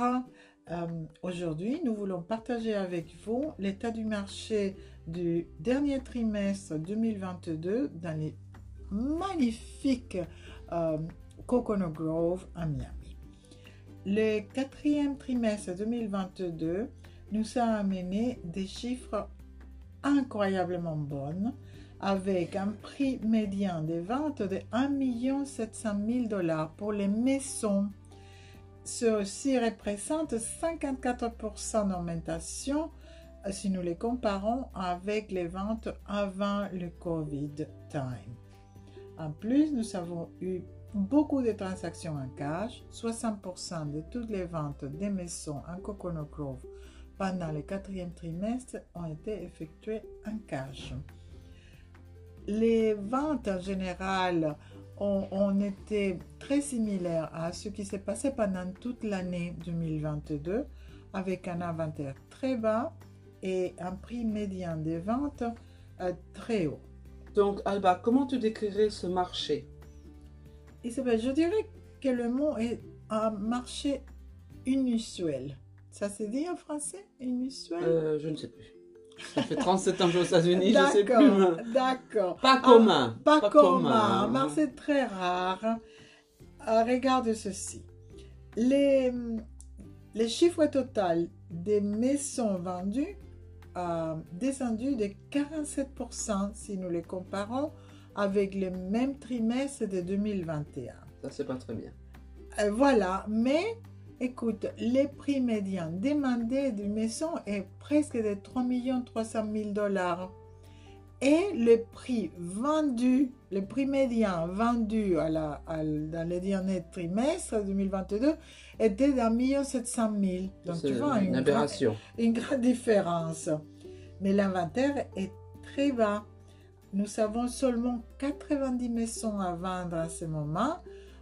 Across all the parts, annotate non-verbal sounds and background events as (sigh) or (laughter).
Euh, Aujourd'hui, nous voulons partager avec vous l'état du marché du dernier trimestre 2022 dans les magnifiques euh, Coconut Grove à Miami. Le quatrième trimestre 2022 nous a amené des chiffres incroyablement bons avec un prix médian de vente de 1 700 000 dollars pour les maisons. Ceci représente 54% d'augmentation si nous les comparons avec les ventes avant le COVID time. En plus, nous avons eu beaucoup de transactions en cash. 60% de toutes les ventes des maisons en Coconut Grove pendant le quatrième trimestre ont été effectuées en cash. Les ventes en général ont été très similaires à ce qui s'est passé pendant toute l'année 2022 avec un inventaire très bas et un prix médian des ventes euh, très haut. Donc, Alba, comment tu décrirais ce marché? Isabelle, je dirais que le mot est un marché inusuel. Ça se dit en français Inusuel? Euh, Je ne sais plus. Ça fait 37 ans que je suis aux États-Unis, je sais plus. D'accord. Pas Ah, commun. Pas, Pas commun, commun. un marché très rare. Euh, regarde ceci. Les, les chiffres total des maisons vendues a descendu de 47% si nous les comparons avec le même trimestre de 2021. Ça, c'est pas très bien. Euh, voilà, mais écoute, les prix médians demandés d'une maison est presque de 3 300 000 dollars. Et le prix vendu, le prix médian vendu à la, à l- dans le dernier trimestre 2022 était d'un million 700 000. Donc tu vois, une une, gra- aberration. une grande différence. Mais l'inventaire est très bas. Nous avons seulement 90 maisons à vendre à ce moment,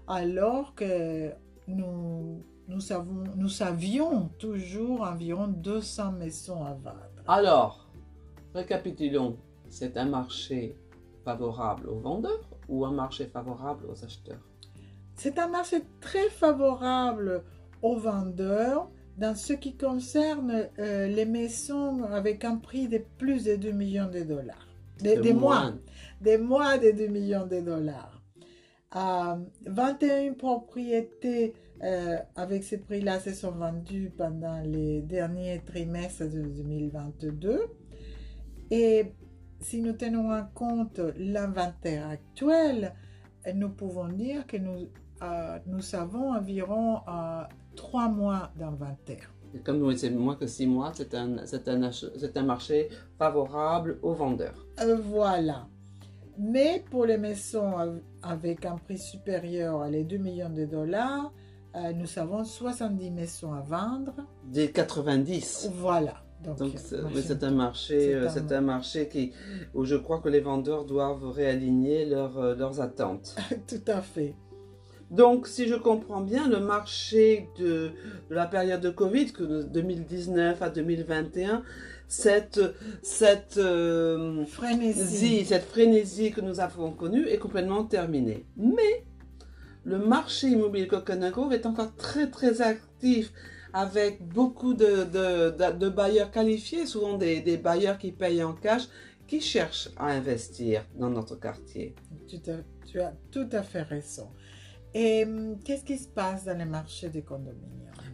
alors que nous, nous, avons, nous avions toujours environ 200 maisons à vendre. Alors, récapitulons. C'est un marché favorable aux vendeurs ou un marché favorable aux acheteurs? C'est un marché très favorable aux vendeurs dans ce qui concerne euh, les maisons avec un prix de plus de 2 millions de dollars. Des, mois. des mois de 2 millions de dollars. Euh, 21 propriétés euh, avec ces prix-là se sont vendues pendant les derniers trimestres de 2022. Et si nous tenons en compte l'inventaire actuel, euh, nous pouvons dire que nous, euh, nous avons environ euh, 3 mois d'inventaire. Comme oui, c'est moins que 6 mois, c'est un, un, un marché favorable aux vendeurs. Euh, voilà. Mais pour les maisons av- avec un prix supérieur à les 2 millions de dollars, euh, nous avons 70 maisons à vendre. Des 90. Voilà. Donc, Donc c'est un marché, c'est euh, un- c'est un marché qui, où je crois que les vendeurs doivent réaligner euh, leurs attentes. (laughs) tout à fait. Donc, si je comprends bien, le marché de, de la période de Covid, que de 2019 à 2021, cette, cette, euh, Frénésie. cette frénésie que nous avons connue est complètement terminée. Mais le marché immobilier Coconut Grove est encore très très actif avec beaucoup de, de, de- de bailleurs qualifiés, souvent des, des bailleurs qui payent en cash, qui cherchent à investir dans notre quartier. Tu as tout à fait raison. Et hum, qu'est-ce qui se passe dans les marchés des condominiums?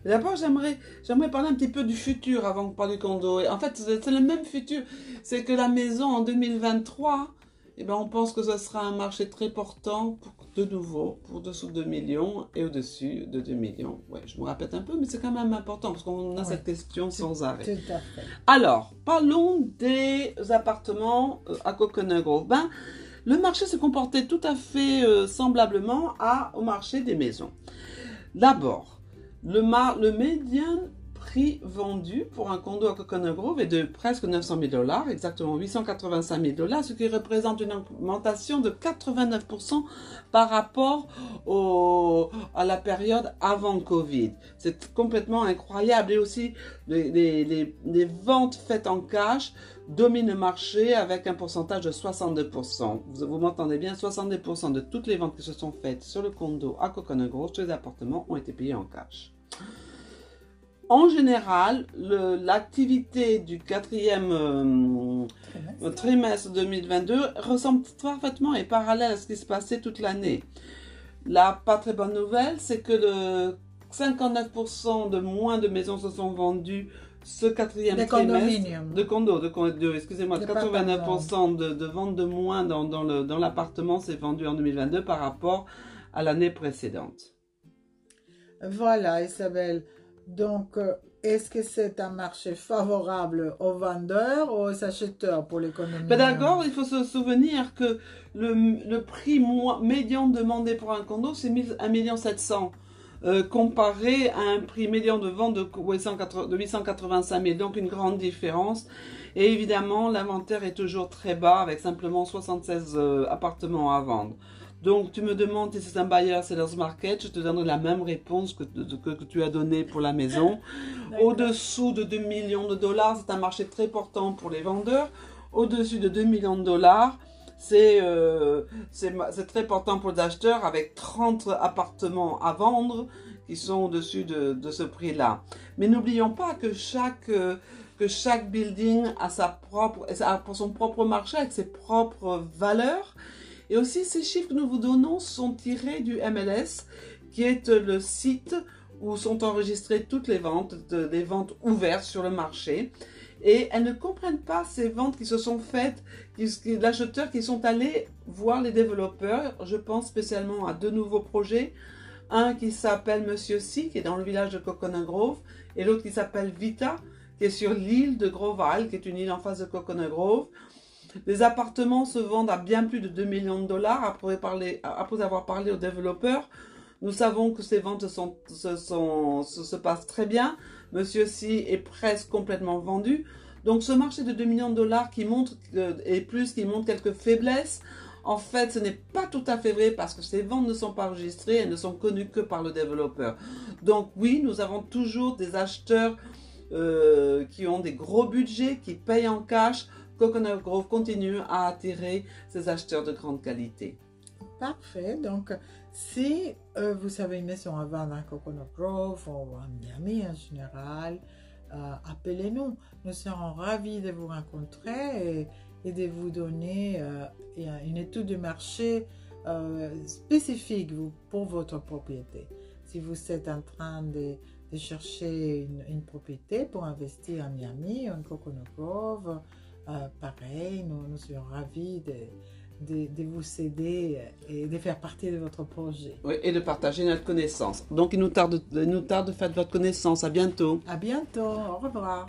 D'abord, j'aimerais, j'aimerais parler un petit peu du futur avant de parler du condo. En fait, c'est le même futur. C'est que la maison en 2023, eh ben, on pense que ce sera un marché très portant pour de nouveau, pour dessous de 2 millions et au-dessus de 2 millions. Ouais, je me répète un peu, mais c'est quand même important parce qu'on a Ouais. cette question sans arrêt. Tout à fait. Alors, parlons des appartements euh, à Coconut Grove. Ben, le marché se comportait tout à fait euh, semblablement à, au marché des maisons. D'abord, le, le médian prix vendu pour un condo à Coconut Grove est de presque 900 000 dollars, exactement 885 000 dollars, ce qui représente une augmentation de 89% par rapport au- à la période avant Covid. C'est complètement incroyable. Et aussi, les, ventes faites en cash dominent le marché avec un pourcentage de 62%. Vous, vous m'entendez bien, 62% de toutes les ventes qui se sont faites sur le condo à Coconut Grove, sur les appartements, ont été payées en cash. En général, l'activité du quatrième euh, Trimestre. trimestre 2022 ressemble parfaitement et parallèle à ce qui se passait toute l'année. La pas très bonne nouvelle, c'est que le 59% de moins de maisons se sont vendues ce quatrième trimestre. De condos, de, con- de- excusez-moi, D'appartements. 89% de, de ventes de moins dans, dans le- dans l'appartement s'est vendu en 2022 par rapport à l'année précédente. Voilà, Isabelle. Donc, euh, est-ce que c'est un marché favorable aux vendeurs ou aux acheteurs pour l'économie? Ben D'accord, il faut se souvenir que le, prix médian demandé pour un condo, c'est 1 million 700 euh, comparé à un prix médian de vente de 880 de 885 000, donc une grande différence. Et évidemment, l'inventaire est toujours très bas avec simplement 76 euh, appartements à vendre. Donc, tu me demandes si c'est un bailleur seller's market, je te donnerai la même réponse que, que, que tu as donnée pour la maison. (laughs) Au-dessous de 2 millions de dollars, c'est un marché très portant pour les vendeurs. Au-dessus de 2 millions de dollars, c'est euh, très portant pour les acheteurs avec 30 appartements à vendre qui sont au-dessus de, de ce prix-là. Mais n'oublions pas que chaque, euh, que chaque building a, sa propre, a son propre marché avec ses propres valeurs. Et aussi, ces chiffres que nous vous donnons sont tirés du MLS, qui est le site où sont enregistrées toutes les ventes, de- les ventes ouvertes sur le marché. Et elles ne comprennent pas ces ventes qui se sont faites, qui, qui- sont allés voir les développeurs. Je pense spécialement à deux nouveaux projets. Un qui s'appelle Monsieur Si, qui est dans le village de Coconut Grove, et l'autre qui s'appelle Vita, qui est sur l'île de Grove Isle, qui est une île en face de Coconut Grove. Les appartements se vendent à bien plus de 2 millions de dollars après, avoir parlé aux développeurs. Nous savons que ces ventes se, passent très bien. Monsieur Si est presque complètement vendu. Donc ce marché de 2 millions de dollars qui montre, que- et plus, qui montre quelques faiblesses, en fait ce n'est pas tout à fait vrai parce que ces ventes ne sont pas enregistrées, elles ne sont connues que par le développeur. Donc oui, nous avons toujours des acheteurs euh, qui ont des gros budgets, qui payent en cash. Coconut Grove continue à attirer ces acheteurs de grande qualité. Parfait. Donc, si euh, vous avez maison à vendre à Coconut Grove ou à Miami en général, euh, appelez-nous. Nous serons ravis de vous rencontrer et, de vous donner euh, une étude de marché euh, spécifique pour votre propriété. Si vous êtes en train de, chercher une, une propriété pour investir à Miami en Coconut Grove, euh, pareil, nous, nous ravis de de, de vous aider et de faire partie de votre projet. Oui, et de partager notre connaissance. Donc il nous tarde, il nous tarde de faire de votre connaissance. À bientôt. À bientôt, au revoir.